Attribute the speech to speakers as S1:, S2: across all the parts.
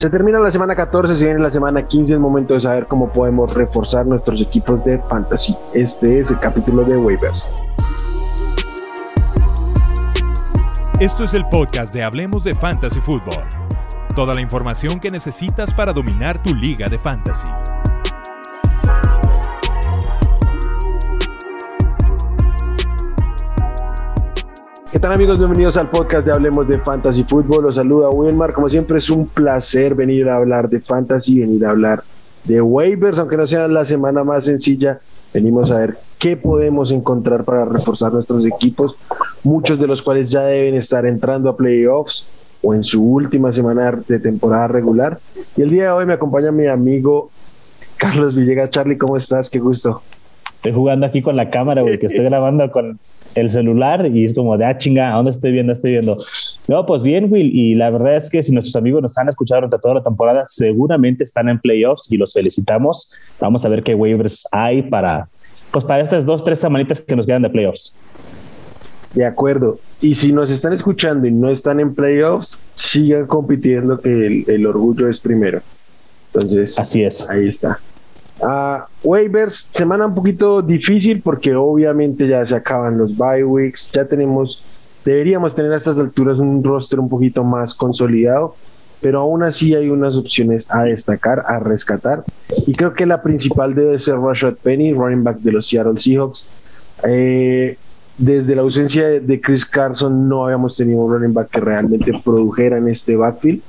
S1: Se termina la semana 14, se viene la semana 15, es momento de saber cómo podemos reforzar nuestros equipos de fantasy. Este es el capítulo de waivers.
S2: Esto es el podcast de Hablemos de Fantasy Football. Toda la información que necesitas para dominar tu liga de fantasy.
S1: ¿Qué tal amigos? Bienvenidos al podcast de Hablemos de Fantasy Fútbol. Los saluda Wilmar. Como siempre es un placer venir a hablar de fantasy, venir a hablar de waivers, aunque no sea la semana más sencilla. Venimos a ver qué podemos encontrar para reforzar nuestros equipos, muchos de los cuales ya deben estar entrando a playoffs o en su última semana de temporada regular. Y el día de hoy me acompaña mi amigo Carlos Villegas. Charlie, ¿cómo estás? Qué gusto.
S3: Estoy jugando aquí con la cámara, güey, que estoy grabando con el celular y es como de, ah, chinga, ¿a dónde estoy viendo? Estoy viendo. No, pues bien, Will, y la verdad es que si nuestros amigos nos han escuchado durante toda la temporada, seguramente están en playoffs y los felicitamos. Vamos a ver qué waivers hay para, pues para estas dos, tres semanitas que nos quedan de playoffs.
S1: De acuerdo. Y si nos están escuchando y no están en playoffs, sigan compitiendo que el, el orgullo es primero. Entonces,
S3: así es.
S1: Ahí está. Uh, waivers, semana un poquito difícil porque obviamente ya se acaban los bye weeks, ya tenemos, deberíamos tener a estas alturas un roster un poquito más consolidado, pero aún así hay unas opciones a destacar, a rescatar, y creo que la principal debe ser Rashad Penny, running back de los Seattle Seahawks. Eh, desde la ausencia de Chris Carson no habíamos tenido un running back que realmente produjera en este backfield,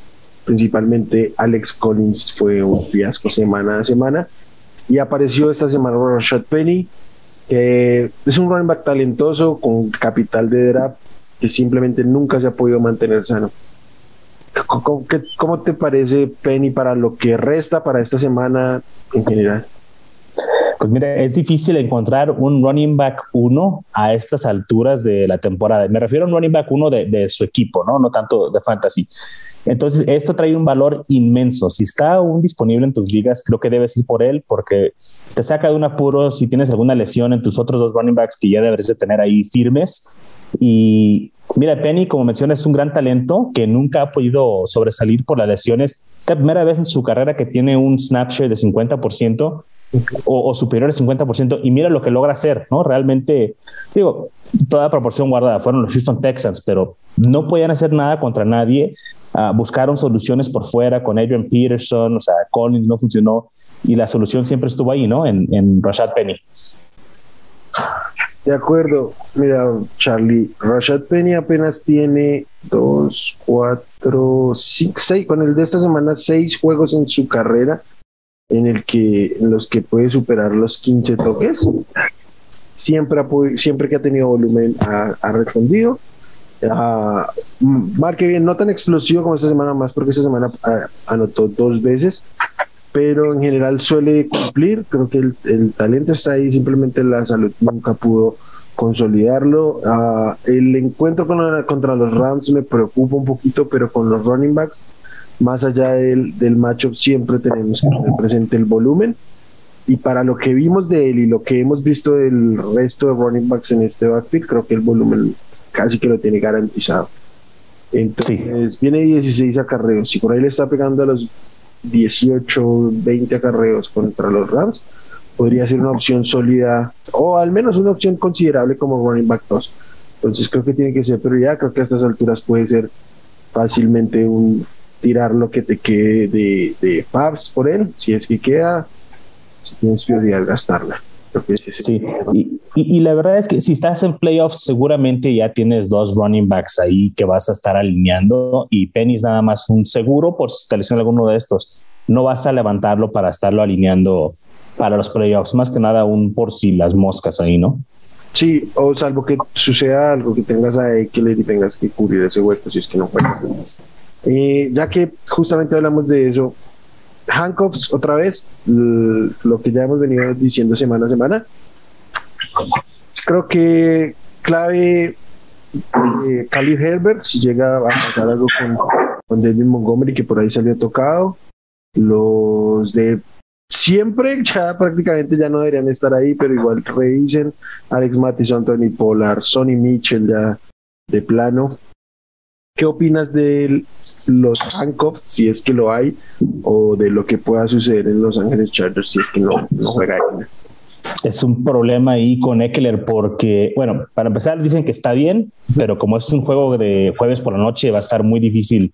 S1: principalmente Alex Collins fue un fiasco semana a semana y apareció esta semana Rashad Penny, que es un running back talentoso con capital de draft que simplemente nunca se ha podido mantener sano. ¿Cómo, cómo te parece Penny para lo que resta para esta semana en general?
S3: Pues mira, es difícil encontrar un running back uno a estas alturas de la temporada. Me refiero a un running back uno de, de su equipo, ¿no? No tanto de fantasy. Entonces, esto trae un valor inmenso. Si está aún disponible en tus ligas, creo que debes ir por él porque te saca de un apuro si tienes alguna lesión en tus otros dos running backs que ya deberías de tener ahí firmes. Y mira, Penny, como mencionas, es un gran talento que nunca ha podido sobresalir por las lesiones. Es la primera vez en su carrera que tiene un snapshot de 50% o, o, superior al 50%, y mira lo que logra hacer, ¿no? Realmente, digo, toda proporción guardada, fueron los Houston Texans, pero no podían hacer nada contra nadie, uh, buscaron soluciones por fuera con Adrian Peterson, o sea, Collins no funcionó, y la solución siempre estuvo ahí, ¿no? En, en Rashad Penny.
S1: De acuerdo, mira, Charlie, Rashad Penny apenas tiene dos, cuatro, cinco, seis, con el de esta semana, seis juegos en su carrera en el que los que puede superar los 15 toques. Siempre, siempre que ha tenido volumen ha, ha respondido. Uh, marque bien, no tan explosivo como esta semana más, porque esta semana uh, anotó dos veces, pero en general suele cumplir. Creo que el, el talento está ahí, simplemente la salud nunca pudo consolidarlo. Uh, el encuentro con la, contra los Rams me preocupa un poquito, pero con los running backs más allá del, del matchup siempre tenemos que tener presente el volumen. Y para lo que vimos de él y lo que hemos visto del resto de running backs en este backfield creo que el volumen casi que lo tiene garantizado. Entonces sí. viene 16 acarreos si por ahí le está pegando a los 18 20 acarreos contra los Rams. Podría ser una opción sólida o al menos una opción considerable como running back 2 entonces creo que tiene que ser pero ya creo que a estas alturas puede ser fácilmente un tirar lo que te quede de, de Pabs por él, si es que queda, si tienes prioridad, gastarla.
S3: Sí, y, y, y, la verdad es que si estás en playoffs, seguramente ya tienes dos running backs ahí que vas a estar alineando y Penny es nada más un seguro por si te lesiona alguno de estos. No vas a levantarlo para estarlo alineando para los playoffs, más que nada un por si las moscas ahí, ¿no?
S1: Sí, o salvo que suceda algo que tengas a Eckler y tengas que cubrir ese hueco si es que no juegas. Eh, ya que justamente hablamos de eso, handcuffs otra vez, lo que ya hemos venido diciendo semana a semana. Creo que clave eh, Herbert, si llega a pasar algo con, con David Montgomery, que por ahí salió tocado. Los de siempre, ya prácticamente ya no deberían estar ahí, pero igual revisen Alex Mattison, Tony Pollard, Sonny Mitchell ya de plano. ¿Qué opinas del los handcuffs, si es que lo hay, o de lo que pueda suceder en Los Ángeles Chargers si es que no, juega.
S3: Es un problema ahí con Eckler porque, bueno, para empezar dicen que está bien, pero como es un juego de jueves por la noche va a estar muy difícil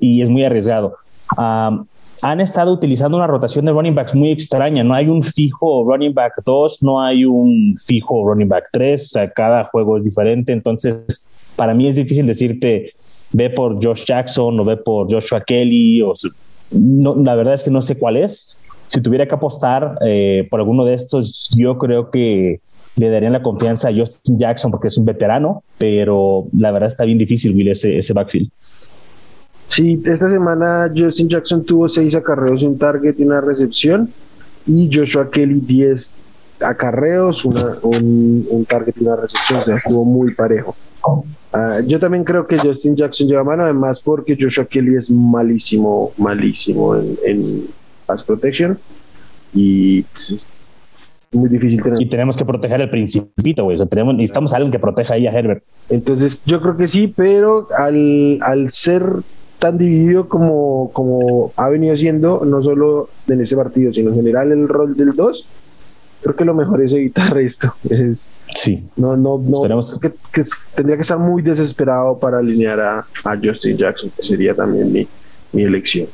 S3: y es muy arriesgado. han estado utilizando una rotación de running backs muy extraña. No hay un fijo running back 2, no hay un fijo running back 3. O sea, cada juego es diferente. Entonces, para mí es difícil decirte ve por Josh Jackson o ve por Joshua Kelly. O, no, la verdad es que no sé cuál es. Si tuviera que apostar eh, por alguno de estos, yo creo que le darían la confianza a Justin Jackson porque es un veterano, pero la verdad está bien difícil, Will, ese, ese backfield.
S1: Sí, esta semana Justin Jackson tuvo seis acarreos, un target y una recepción, y Joshua Kelly 10 acarreos, una, un, un target y una recepción, o sea, estuvo muy parejo. Ah, yo también creo que Justin Jackson lleva mano, además porque Joshua Kelly es malísimo, malísimo en, en pass protection y pues, es muy difícil
S3: tener. Y tenemos que proteger el principito, güey. O sea, tenemos, necesitamos a alguien que proteja ahí a Herbert.
S1: Entonces, yo creo que sí, pero al, al ser tan dividido como, como ha venido siendo, no solo en ese partido, sino en general el rol del 2, creo que lo mejor es evitar esto. Es,
S3: sí.
S1: No, no, no. Que, que, tendría que estar muy desesperado para alinear a, a Justin Jackson, que sería también mi, mi elección.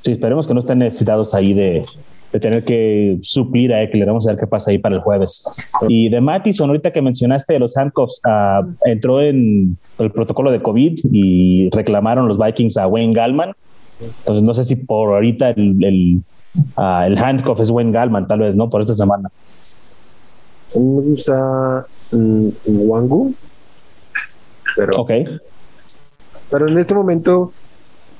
S3: Sí, esperemos que no estén necesitados ahí de, de tener que suplir a Eckler. Vamos a ver qué pasa ahí para el jueves. Y de Mattison, ahorita que mencionaste los handcuffs, uh, entró en el protocolo de COVID y reclamaron los Vikings a Wayne Gallman. Entonces no sé si por ahorita el, el, uh, el handcuff es Wayne Gallman, tal vez, ¿no? Por esta semana.
S1: me gusta um, Wangu. Pero,
S3: ok.
S1: Pero en este momento.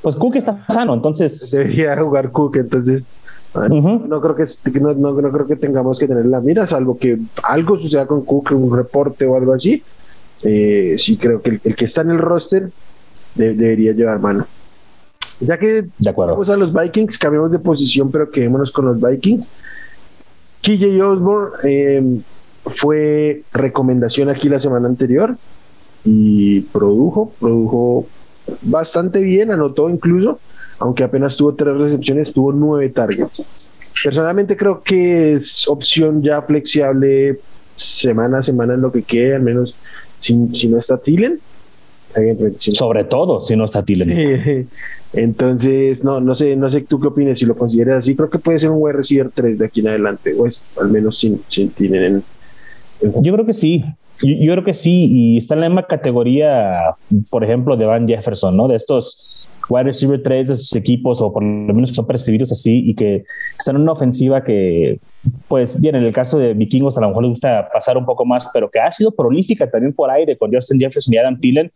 S3: Pues Cook está sano, entonces.
S1: Debería jugar Cook, entonces no, creo que, no, no, creo que tengamos que tener la mira, salvo que algo suceda con Cook, un reporte o algo así. Eh, sí creo que el, que está en el roster debería llevar mano. Ya que
S3: vamos
S1: a los Vikings, cambiamos de posición, pero quedémonos con los Vikings. KJ Osborne eh, fue recomendación aquí la semana anterior y produjo, produjo bastante bien, anotó incluso aunque apenas tuvo tres recepciones, tuvo nueve targets. Personalmente creo que es opción ya flexible semana a semana en lo que quede, al menos si, no está Tilen.
S3: Sobre todo si no está Tilen.
S1: Entonces, no, no sé, no sé tú qué opinas, si lo consideras así, creo que puede ser un wide receiver 3 de aquí en adelante, o es al menos sin, sin Tilen.
S3: Yo creo que sí, yo, creo que sí, y está en la misma categoría, por ejemplo, de Van Jefferson, ¿no? De estos wide receiver 3 de sus equipos, o por lo menos son percibidos así, y que están en una ofensiva que, pues bien, en el caso de Vikingos a lo mejor les gusta pasar un poco más, pero que ha sido prolífica también por aire con Justin Jefferson y Adam Thielen,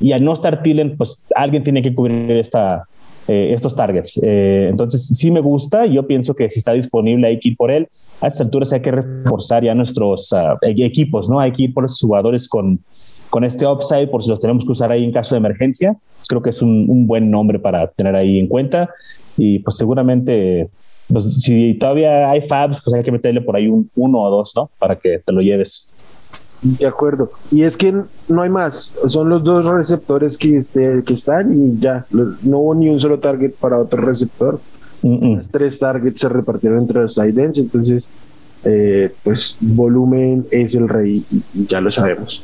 S3: y al no estar Thielen, pues alguien tiene que cubrir esta, eh, estos targets. Eh, entonces, sí me gusta. Yo pienso que si está disponible hay que ir por él. A estas alturas hay que reforzar ya nuestros uh, equipos, ¿no? Hay que ir por los jugadores con, con este upside por si los tenemos que usar ahí en caso de emergencia. Creo que es un, buen nombre para tener ahí en cuenta y pues seguramente pues, si todavía hay fabs, pues hay que meterle por ahí un uno o dos, ¿no? Para que te lo lleves.
S1: De acuerdo. Y es que no hay más. Son los dos receptores que, este, que están y ya. No hubo ni un solo target para otro receptor. Los tres targets se repartieron entre los tight Entonces, eh, pues volumen es el rey y ya lo sabemos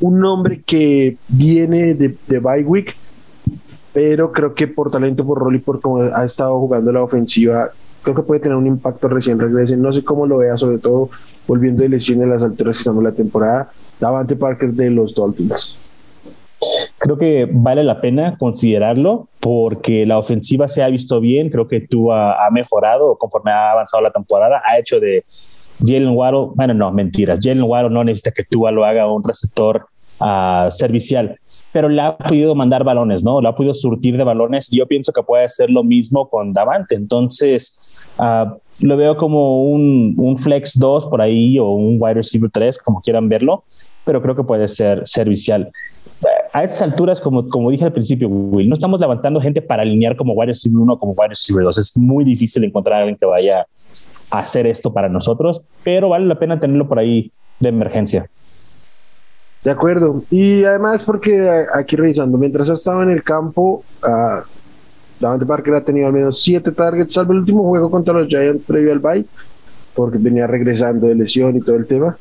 S1: un nombre que viene de, de Bywick, pero creo que por talento, por rol y por cómo ha estado jugando la ofensiva, creo que puede tener un impacto recién regrese. No sé cómo lo vea, sobre todo volviendo de lesión en las alturas que estamos la temporada. Davante Parker de los Dolphins.
S3: Creo que vale la pena considerarlo porque la ofensiva se ha visto bien. Creo que tú ha mejorado conforme ha avanzado la temporada. Ha hecho de Jalen Waddle, bueno, no, mentira. Jalen Waddle no necesita que Tua lo haga un receptor uh, servicial, pero le ha podido mandar balones, ¿no? Le ha podido surtir de balones yo pienso que puede hacer lo mismo con Davante. Entonces, uh, lo veo como un, un, flex 2 por ahí o un wide receiver 3, como quieran verlo, pero creo que puede ser servicial. A esas alturas, como, como dije al principio, Will, no estamos levantando gente para alinear como wide receiver 1 o como wide receiver 2. Es muy difícil encontrar a alguien que vaya hacer esto para nosotros, pero vale la pena tenerlo por ahí de emergencia.
S1: De acuerdo. Y además porque aquí revisando, mientras ha estado en el campo, uh, Davante Parker ha tenido al menos siete targets, salvo el último juego contra los Giants previo al bye, porque venía regresando de lesión y todo el tema.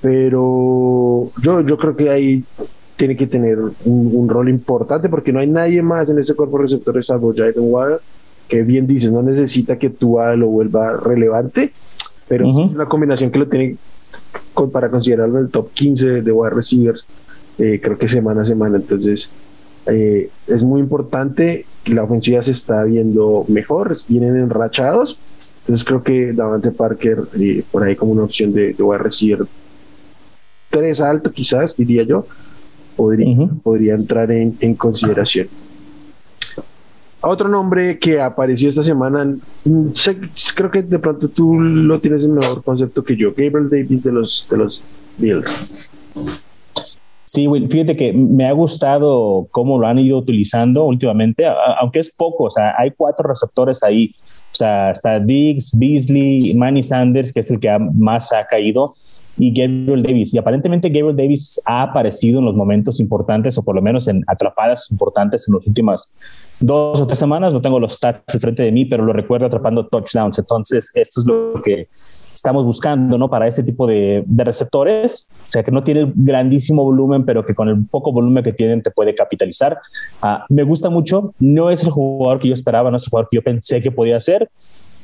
S1: Pero yo, yo creo que ahí tiene que tener un, rol importante porque no hay nadie más en ese cuerpo receptor salvo Jaden Water, que bien dices, no necesita que tú lo vuelva relevante, pero es una combinación que lo tiene para considerarlo el top 15 de wide receivers, eh, creo que semana a semana. Entonces, eh, es muy importante. La ofensiva se está viendo mejor, vienen enrachados. Entonces, creo que Davante Parker, eh, por ahí como una opción de, de wide receiver, tres alto, quizás, diría yo, podría, podría entrar en, en consideración. Otro nombre que apareció esta semana, mm, creo que de pronto tú lo tienes en mejor concepto que yo, Gabriel Davis de los, de los Bills.
S3: Sí, fíjate que me ha gustado cómo lo han ido utilizando últimamente, aunque es poco, o sea, hay cuatro receptores ahí, o sea, está Diggs, Beasley, Manny Sanders, que es el que más ha caído, y Gabriel Davis. Y aparentemente Gabriel Davis ha aparecido en los momentos importantes, o por lo menos en atrapadas importantes en las últimas dos o tres semanas. No tengo los stats de frente de mí, pero lo recuerdo atrapando touchdowns. Entonces, esto es lo que estamos buscando, ¿no? Para ese tipo de, receptores, o sea, que no tiene grandísimo volumen, pero que con el poco volumen que tienen te puede capitalizar. Ah, me gusta mucho, no es el jugador que yo esperaba, no es el jugador que yo pensé que podía ser,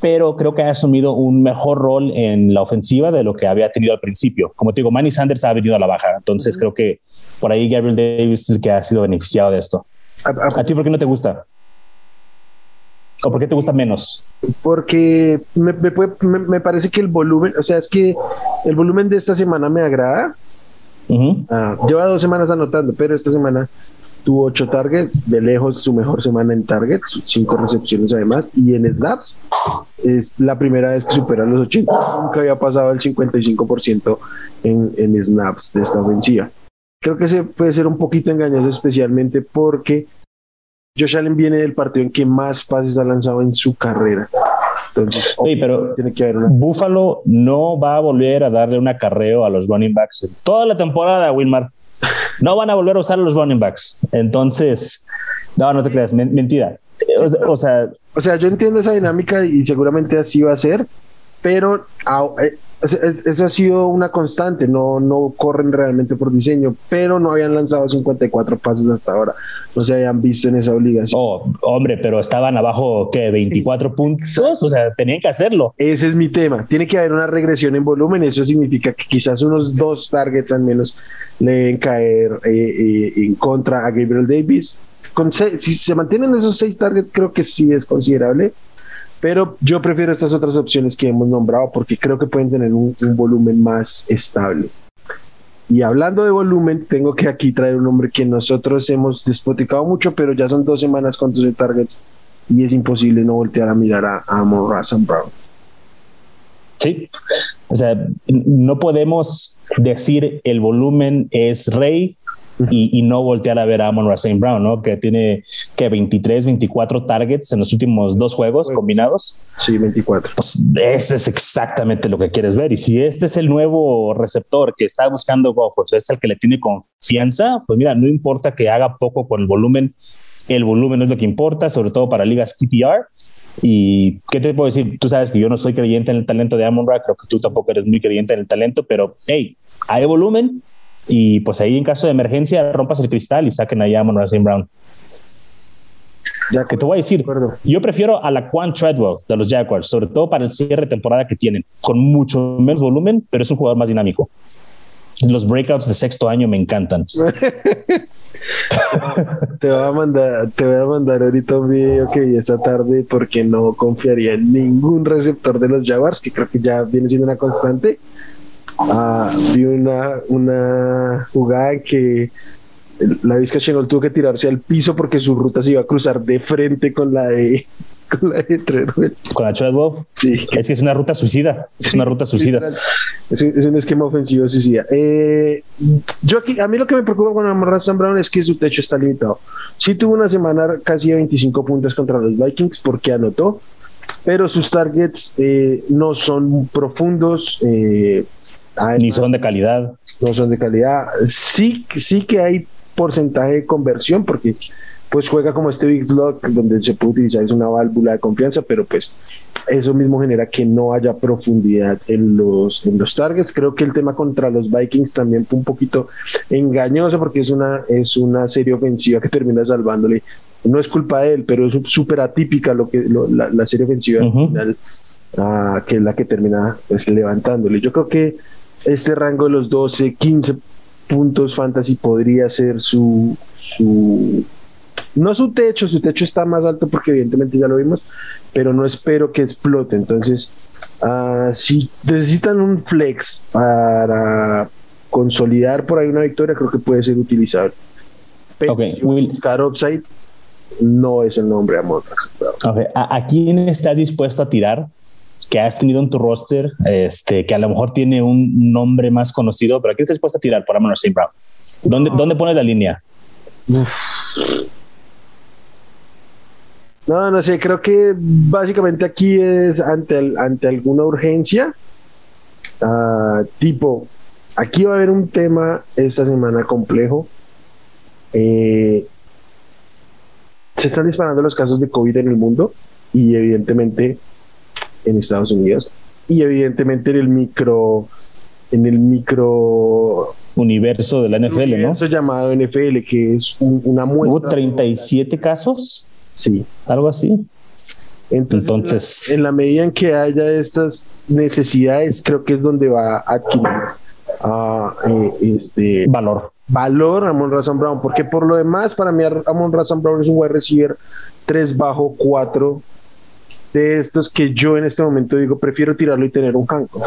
S3: pero creo que ha asumido un mejor rol en la ofensiva de lo que había tenido al principio. Como te digo, Manny Sanders ha venido a la baja, entonces creo que por ahí Gabriel Davis es el que ha sido beneficiado de esto. ¿A, ti por qué no te gusta? ¿O por qué te gusta menos?
S1: Porque me, me, parece que el volumen, o sea, es que el volumen de esta semana me agrada. Ah, lleva dos semanas anotando, pero esta semana tuvo ocho targets, de lejos su mejor semana en targets, cinco recepciones además, y en snaps es la primera vez que supera los 80, nunca había pasado el 55% en, en snaps de esta ofensiva. Creo que se puede ser un poquito engañoso, especialmente porque Josh Allen viene del partido en que más pases ha lanzado en su carrera. Entonces,
S3: pero tiene que haber Buffalo no va a volver a darle un acarreo a los running backs toda la temporada, Wilmar. No van a volver a usar los running backs. Entonces, no, no te creas, mentira. O, sea,
S1: o sea, yo entiendo esa dinámica y seguramente así va a ser, pero eh, eso ha sido una constante, no, no corren realmente por diseño, pero no habían lanzado 54 pases hasta ahora, no se habían visto en esa obligación.
S3: Oh, hombre, pero estaban abajo, ¿qué? 24 puntos, o sea, tenían que hacerlo.
S1: Ese es mi tema, tiene que haber una regresión en volumen, eso significa que quizás unos dos targets al menos le deben caer eh, eh, en contra a Gabriel Davis. Con si se mantienen esos seis targets, creo que sí es considerable pero yo prefiero estas otras opciones que hemos nombrado porque creo que pueden tener un, volumen más estable. Y hablando de volumen, tengo que aquí traer un nombre que nosotros hemos despoticado mucho, pero ya son dos semanas con 12 targets y es imposible no voltear a mirar a, a Amon Brown.
S3: Sí, o sea, no podemos decir el volumen es rey y, no voltear a ver a Amon St. Brown, ¿no? Que tiene que 23, 24 targets en los últimos dos juegos combinados.
S1: Sí, 24.
S3: Pues ese es exactamente lo que quieres ver. Y si este es el nuevo receptor que está buscando Goff, pues es el que le tiene confianza, pues mira, no importa que haga poco con el volumen, el volumen es lo que importa, sobre todo para ligas PPR. Y qué te puedo decir, tú sabes que yo no soy creyente en el talento de Amon Ra, creo que tú tampoco eres muy creyente en el talento, pero hey, hay volumen, y pues ahí en caso de emergencia rompas el cristal y saquen allá a Monroe Brown. Ya que te voy a decir, yo prefiero a la Quan Treadwell de los Jaguars, sobre todo para el cierre de temporada que tienen, con mucho menos volumen, pero es un jugador más dinámico. Los breakouts de sexto año me encantan.
S1: te voy a mandar, te voy a mandar ahorita un video que vi esta tarde porque no confiaría en ningún receptor de los Jaguars, que creo que ya viene siendo una constante Ah, vi una, una jugada que la Vizca Chengol tuvo que tirarse al piso porque su ruta se iba a cruzar de frente con la de con la de
S3: Treadwell. Con la Treadwell. Sí. Es que es una ruta suicida. Es una ruta suicida.
S1: Es un, esquema ofensivo suicida. Eh, yo aquí, a mí lo que me preocupa con Amar Sam Brown es que su techo está limitado. Sí tuvo una semana casi de 25 puntos contra los Vikings porque anotó, pero sus targets eh, no son profundos. Eh,
S3: Ni son de calidad.
S1: No son de calidad. Sí, sí que hay porcentaje de conversión porque pues juega como este Big Slot donde se puede utilizar es una válvula de confianza, pero pues eso mismo genera que no haya profundidad en los, en los targets. Creo que el tema contra los Vikings también fue un poquito engañoso porque es una, es una serie ofensiva que termina salvándole. No es culpa de él, pero es súper atípica lo que la, serie ofensiva final, ah, que es la que termina pues, levantándole. Yo creo que este rango de los 12, 15 puntos fantasy podría ser su, su no su techo, su techo está más alto porque evidentemente ya lo vimos, pero no espero que explote. Entonces, uh, si necesitan un flex para consolidar por ahí una victoria, creo que puede ser utilizable. Pero
S3: okay.
S1: buscar upside no es el nombre Amor.
S3: Okay. ¿A, ¿A, quién estás dispuesto a tirar? Que has tenido en tu roster, este, que a lo mejor tiene un nombre más conocido, pero ¿a quién estás dispuesto a tirar por Amon Brown? ¿Dónde, ¿Dónde pones la línea?
S1: No, no sé, creo que básicamente aquí es ante, ante alguna urgencia, uh, tipo, aquí va a haber un tema esta semana complejo. Eh, se están disparando los casos de COVID en el mundo y evidentemente en Estados Unidos y evidentemente en el micro en el micro
S3: universo de la NFL, universo
S1: llamado NFL que es una muestra.
S3: Hubo 37 casos.
S1: Sí.
S3: Algo así.
S1: Entonces, en, la, medida en que haya estas necesidades, creo que es donde va a adquirir uh, este
S3: valor.
S1: Valor Amon Razan Brown, porque por lo demás, para mí, Amon Razan Brown es un wide receiver 3 bajo 4 de estos que yo en este momento digo, prefiero tirarlo y tener un canco.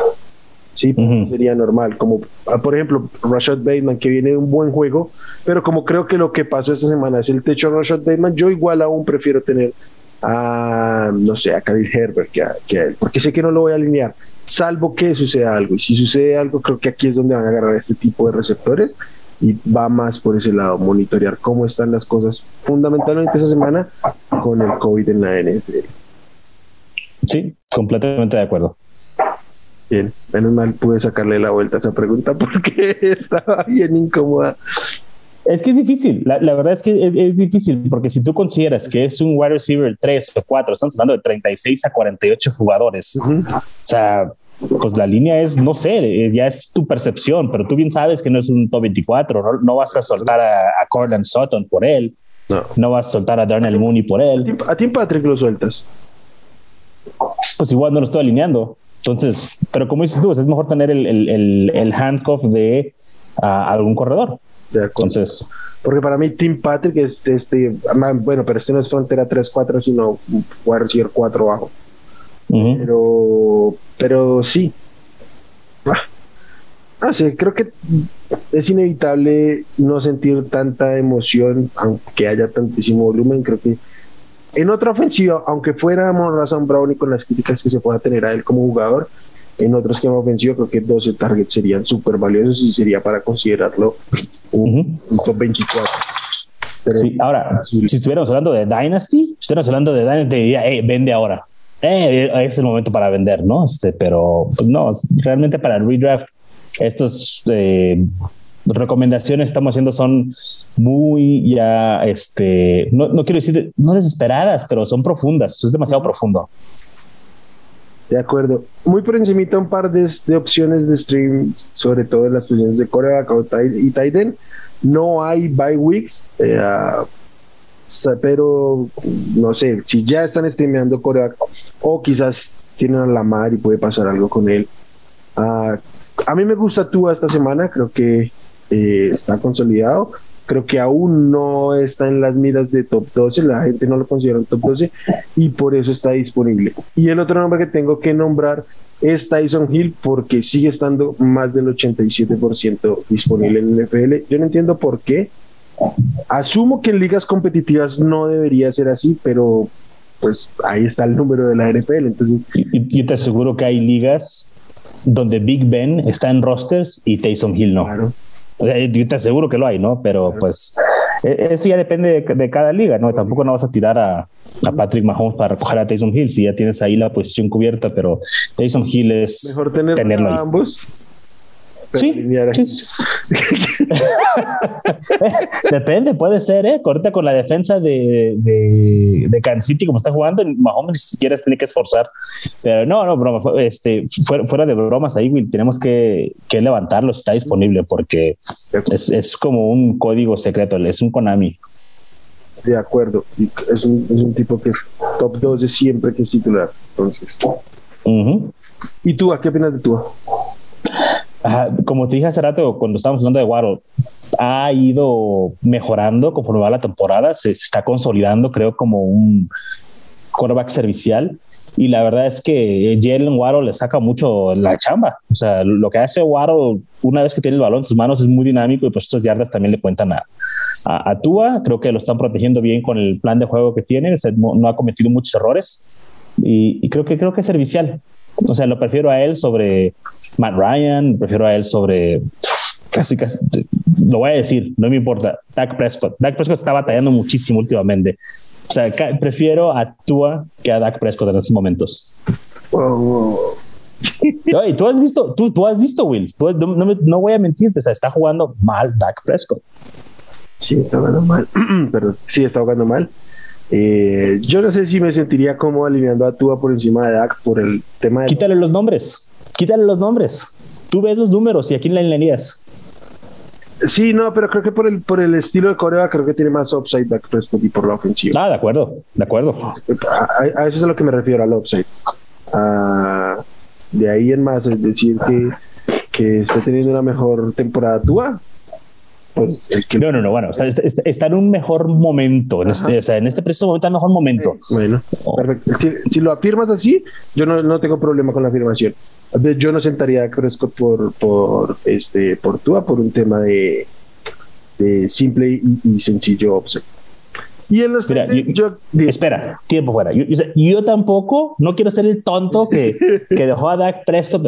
S1: Sí, sería normal. Como, ah, por ejemplo, Rashad Bateman, que viene de un buen juego, pero como creo que lo que pasó esta semana es el techo de Rashad Bateman, yo igual aún prefiero tener a, no sé, a Khalil Herbert que a, él, porque sé que no lo voy a alinear, salvo que suceda algo. Y si sucede algo, creo que aquí es donde van a agarrar este tipo de receptores y va más por ese lado, monitorear cómo están las cosas fundamentalmente esa semana con el COVID en la NFL.
S3: Sí, completamente de acuerdo.
S1: Bien, menos mal pude sacarle la vuelta a esa pregunta porque estaba bien incómoda.
S3: Es que es difícil, la, verdad es que es, difícil, porque si tú consideras que es un wide receiver 3 o 4, estamos hablando de 36 a 48 jugadores, o sea, pues la línea es, no sé, eh, ya es tu percepción, pero tú bien sabes que no es un top 24, no, vas a soltar a, a Cortland Sutton por él, no. no vas a soltar a Darnell Mooney por él.
S1: ¿A ti, Patrick, lo sueltas?
S3: Pues igual no lo estoy alineando. Entonces, pero como dices tú, es mejor tener el, el, el, handcuff de algún corredor. De Entonces,
S1: porque para mí Tim Patrick es este, bueno, pero este no es frontera 3-4, sino wide receiver 4 bajo. Pero, pero sí. Ah, sí, creo que es inevitable no sentir tanta emoción, aunque haya tantísimo volumen. Creo que en otra ofensiva, aunque fuera Razan Brown y con las críticas que se pueda tener a él como jugador, en otro esquema ofensivo creo que 12 targets serían súper valiosos y sería para considerarlo un, top 24.
S3: sí, ahora, si estuviéramos hablando de Dynasty, si estuviéramos hablando de Dynasty, diría, vende ahora. Eh, es el momento para vender, ¿no? Este, pero pues no, realmente para el redraft, estos eh, recomendaciones estamos haciendo son muy ya, este, no, no quiero decir, no desesperadas, pero son profundas, es demasiado profundo.
S1: De acuerdo. Muy por encimita un par de, de, opciones de stream, sobre todo en las posiciones de Corea y Titan. No hay bye weeks, eh, pero no sé, si ya están streameando Corea o quizás tienen a la mar y puede pasar algo con él. Uh, a mí me gusta tú esta semana, creo que eh, está consolidado. Creo que aún no está en las miras de top 12, la gente no lo considera un top 12 y por eso está disponible. Y el otro nombre que tengo que nombrar es Tyson Hill porque sigue estando más del 87% disponible en el NFL. Yo no entiendo por qué. Asumo que en ligas competitivas no debería ser así, pero pues ahí está el número de la NFL. Entonces,
S3: yo te aseguro que hay ligas donde Big Ben está en rosters y Tyson Hill no. Claro. Yo te aseguro que lo hay, ¿no? Pero pues e, eso ya depende de, cada liga, ¿no? Tampoco no vas a tirar a, a, Patrick Mahomes para recoger a Tyson Hill si ya tienes ahí la posición cubierta, pero Tyson Hill es
S1: mejor tener tenerlo a ambos.
S3: Sí, sí. Depende, puede ser, ¿eh? Ahorita con la defensa de, de, de Kansas City, como está jugando, Mahomes ni siquiera tiene que esforzar. Pero no, no, broma, este, fuera, fuera de bromas ahí, Will, tenemos que, que levantarlo si está disponible, porque es, es, como un código secreto, es un Konami.
S1: De acuerdo, es un, es un tipo que es top 2 de siempre que es titular. Entonces. ¿Y tú, a qué opinas de tú?
S3: Como te dije hace rato, cuando estábamos hablando de Waddle, ha ido mejorando conforme va la temporada, se, está consolidando, creo, como un quarterback servicial. Y la verdad es que Jalen Waddle le saca mucho la chamba. O sea, lo que hace Waddle una vez que tiene el balón en sus manos es muy dinámico y pues estas yardas también le cuentan a, a, Tua. Creo que lo están protegiendo bien con el plan de juego que tiene. no, ha cometido muchos errores y, y creo que creo que es servicial. O sea, lo prefiero a él sobre Matt Ryan, prefiero a él sobre casi, casi, lo voy a decir, no me importa, Dak Prescott. Dak Prescott está batallando muchísimo últimamente. O sea, prefiero a Tua que a Dak Prescott en estos momentos. tú has visto, tú, tú has visto, Will. no, no, voy a mentirte, o sea, está jugando mal Dak Prescott.
S1: Sí, está jugando mal, pero sí está jugando mal. Eh, yo no sé si me sentiría como alineando a Tua por encima de Dak por el tema de.
S3: Quítale los nombres. Quítale los nombres. Tú ves los números y aquí en la alinearías.
S1: Sí, no, pero creo que por el, por el estilo de Corea, creo que tiene más upside y por la ofensiva.
S3: Ah, de acuerdo, de acuerdo.
S1: A, eso es a lo que me refiero, al upside. Ah, de ahí en más, es decir, que, que está teniendo una mejor temporada Tua,
S3: pues, no, no, no, bueno, está, en un mejor momento, en este, o sea, en este preciso momento, en mejor momento.
S1: bueno, oh. perfecto. Si, lo afirmas así, yo no, no, tengo problema con la afirmación. Yo no sentaría a Cresco por, por, este, por Tua por un tema de, de simple y, sencillo observo.
S3: Y en los yo, espera, tiempo fuera. Yo, tampoco, no quiero ser el tonto que, que dejó a Dak Prescott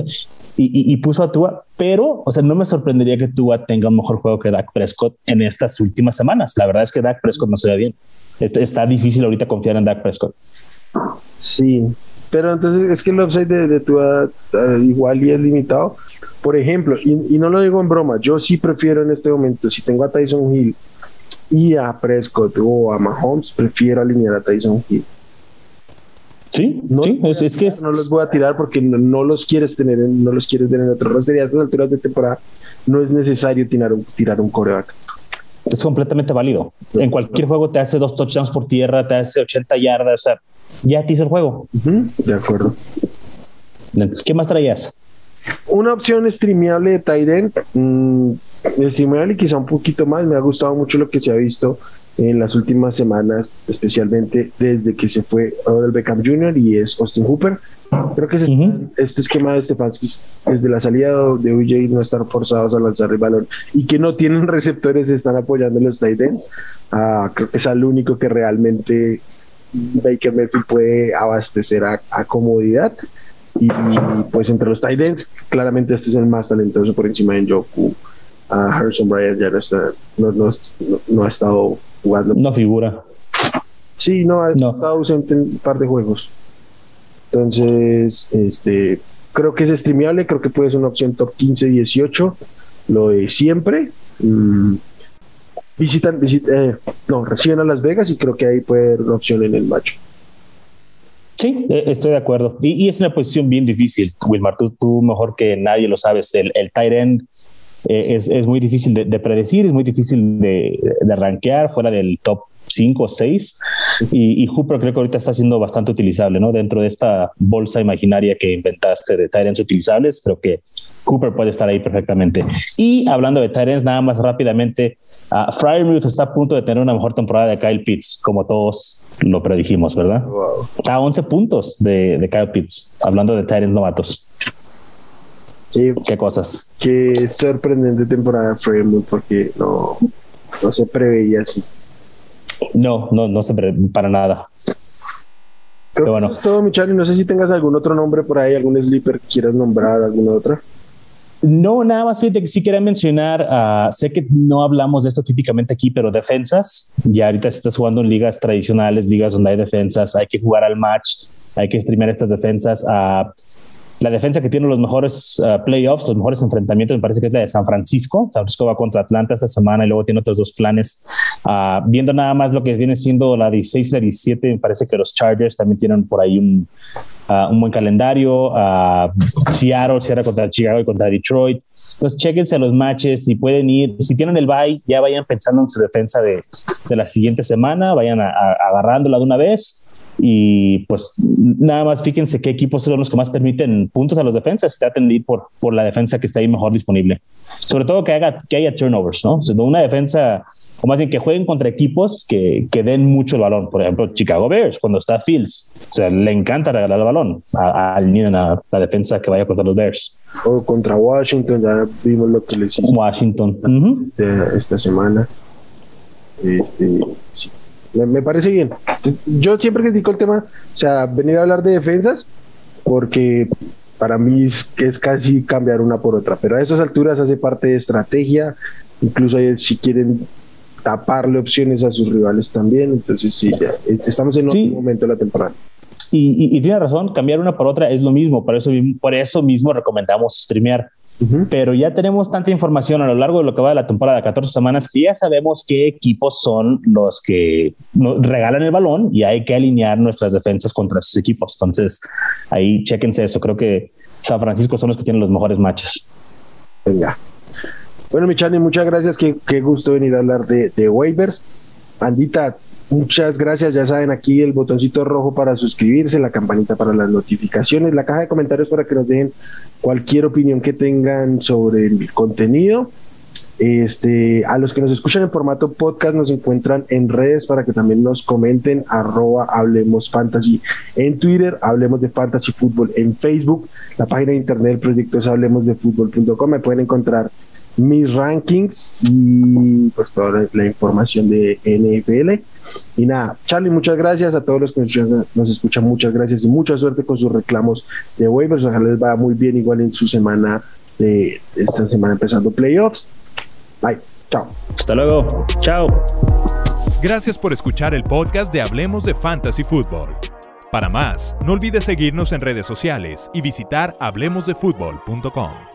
S3: y, puso a Tua, pero, o sea, no me sorprendería que Tua tenga un mejor juego que Dak Prescott en estas últimas semanas. La verdad es que Dak Prescott no se ve bien. Está, está difícil ahorita confiar en Dak Prescott.
S1: Sí, pero entonces es que el upside de, de Tua uh, igual y es limitado. Por ejemplo, y, y no lo digo en broma, yo sí prefiero en este momento, si tengo a Tyson Hill y a Prescott o a Mahomes, prefiero alinear a Tyson Hill.
S3: Sí, no, sí, es, que
S1: no los voy a tirar porque no, los quieres tener, en, no los quieres tener en otro roster y a estas alturas de temporada no es necesario tirar un, tirar un coreback.
S3: Es completamente válido. En cualquier juego te hace dos touchdowns por tierra, te hace 80 yardas, o sea, ya te hizo el juego.
S1: de acuerdo.
S3: ¿Qué más traías?
S1: Una opción streameable de mmm, streameable y quizá un poquito más. Me ha gustado mucho lo que se ha visto en las últimas semanas, especialmente desde que se fue el Beckham Jr. y es Austin Hooper. Creo que este esquema de Stefanski desde la salida de UJ no estar forzados a lanzar el balón y que no tienen receptores están apoyando los tight ah, creo que es el único que realmente Baker Mayfield puede abastecer a, comodidad. Y, pues entre los tight claramente este es el más talentoso por encima de Joku. A Harrison Bryant ya no, está, no, ha estado jugando.
S3: No figura.
S1: Sí, no, ha estado ausente en un par de juegos. Entonces, este, creo que es streameable, creo que puede ser una opción top 15, 18, lo de siempre. Mm, visitan, eh, no, reciben a Las Vegas y creo que ahí puede haber una opción en el macho.
S3: Sí, e, estoy de acuerdo. Y, es una posición bien difícil, Wilmar. Tú, mejor que nadie lo sabes. El, el tight end eh, es, es, muy difícil de, predecir, es muy difícil de, de rankear fuera del top 5 o 6. Y, y, Hooper creo que ahorita está siendo bastante utilizable, ¿no? Dentro de esta bolsa imaginaria que inventaste de Tyrants utilizables, creo que Cooper puede estar ahí perfectamente. Y hablando de Tyrants, nada más rápidamente, uh, Fryermuth está a punto de tener una mejor temporada de Kyle Pitts, como todos lo predijimos, ¿verdad? A 11 puntos de, de Kyle Pitts, hablando de Tyrants novatos. ¿Qué cosas?
S1: Qué sorprendente temporada de Fryermuth, porque no, no se preveía así.
S3: No, no, no se para nada.
S1: Pero bueno. es todo, Michali. No sé si tengas algún otro nombre por ahí, algún sleeper que quieras nombrar, alguna otra.
S3: No, nada más fíjate que sí quería mencionar, uh, sé que no hablamos de esto típicamente aquí, pero defensas, ya ahorita estás jugando en ligas tradicionales, ligas donde hay defensas, hay que jugar al match, hay que streamear estas defensas. Uh, la defensa que tiene los mejores uh, playoffs, los mejores enfrentamientos, me parece que es la de San Francisco. San Francisco va contra Atlanta esta semana y luego tiene otros dos flanes. Uh, viendo nada más lo que viene siendo la 16 y la 17, me parece que los Chargers también tienen por ahí un, uh, un buen calendario. Seattle cierra contra Chicago y contra Detroit. Entonces, chequense los matches, si pueden ir, si tienen el bye, ya vayan pensando en su defensa de, de la siguiente semana, vayan a, agarrándola de una vez y pues nada más fíjense qué equipos son los que más permiten puntos a los defensas, traten de ir por, por la defensa que está ahí mejor disponible. Sobre todo que, haga, que haya turnovers, ¿no? O una defensa, o más bien que jueguen contra equipos que, que den mucho el balón. Por ejemplo, Chicago Bears, cuando está Fields, o sea, le encanta regalar el balón al niño en la, defensa que vaya contra los Bears.
S1: O contra Washington, ya vimos lo que les hizo
S3: Washington.
S1: Uh -huh. esta semana. Este, sí. Me parece bien. Yo siempre critico el tema, o sea, venir a hablar de defensas, porque para mí es, es casi cambiar una por otra, pero a esas alturas hace parte de estrategia, incluso si quieren taparle opciones a sus rivales también, entonces sí, ya, estamos en
S3: Sí.
S1: otro momento de la temporada.
S3: Y, y, y tiene razón, cambiar una por otra es lo mismo, por eso, por eso mismo recomendamos streamear. Pero ya tenemos tanta información a lo largo de lo que va de la temporada, 14 semanas, que ya sabemos qué equipos son los que nos regalan el balón y hay que alinear nuestras defensas contra esos equipos. Entonces, ahí chéquense eso. Creo que San Francisco son los que tienen los mejores matches.
S1: Venga. Bueno, Michani, muchas gracias. Qué, qué gusto venir a hablar de, de waivers. Andita, muchas gracias. Ya saben, aquí el botoncito rojo para suscribirse, la campanita para las notificaciones, la caja de comentarios para que nos dejen cualquier opinión que tengan sobre el contenido. Este, a los que nos escuchan en formato podcast nos encuentran en redes para que también nos comenten arroba hablemos fantasy en Twitter, hablemos de fantasy fútbol en Facebook, la página de internet del proyecto es hablemosdefutbol.com, me pueden encontrar mis rankings y pues toda la, la información de NFL. Y nada, Charlie, muchas gracias a todos los que nos, nos escuchan, muchas gracias y mucha suerte con sus reclamos de waivers. Ojalá les vaya muy bien igual en su semana de esta semana empezando playoffs. Bye, chao.
S3: Hasta luego. Chao.
S2: Gracias por escuchar el podcast de Hablemos de Fantasy Football. Para más, no olvides seguirnos en redes sociales y visitar hablemosdefutbol.com.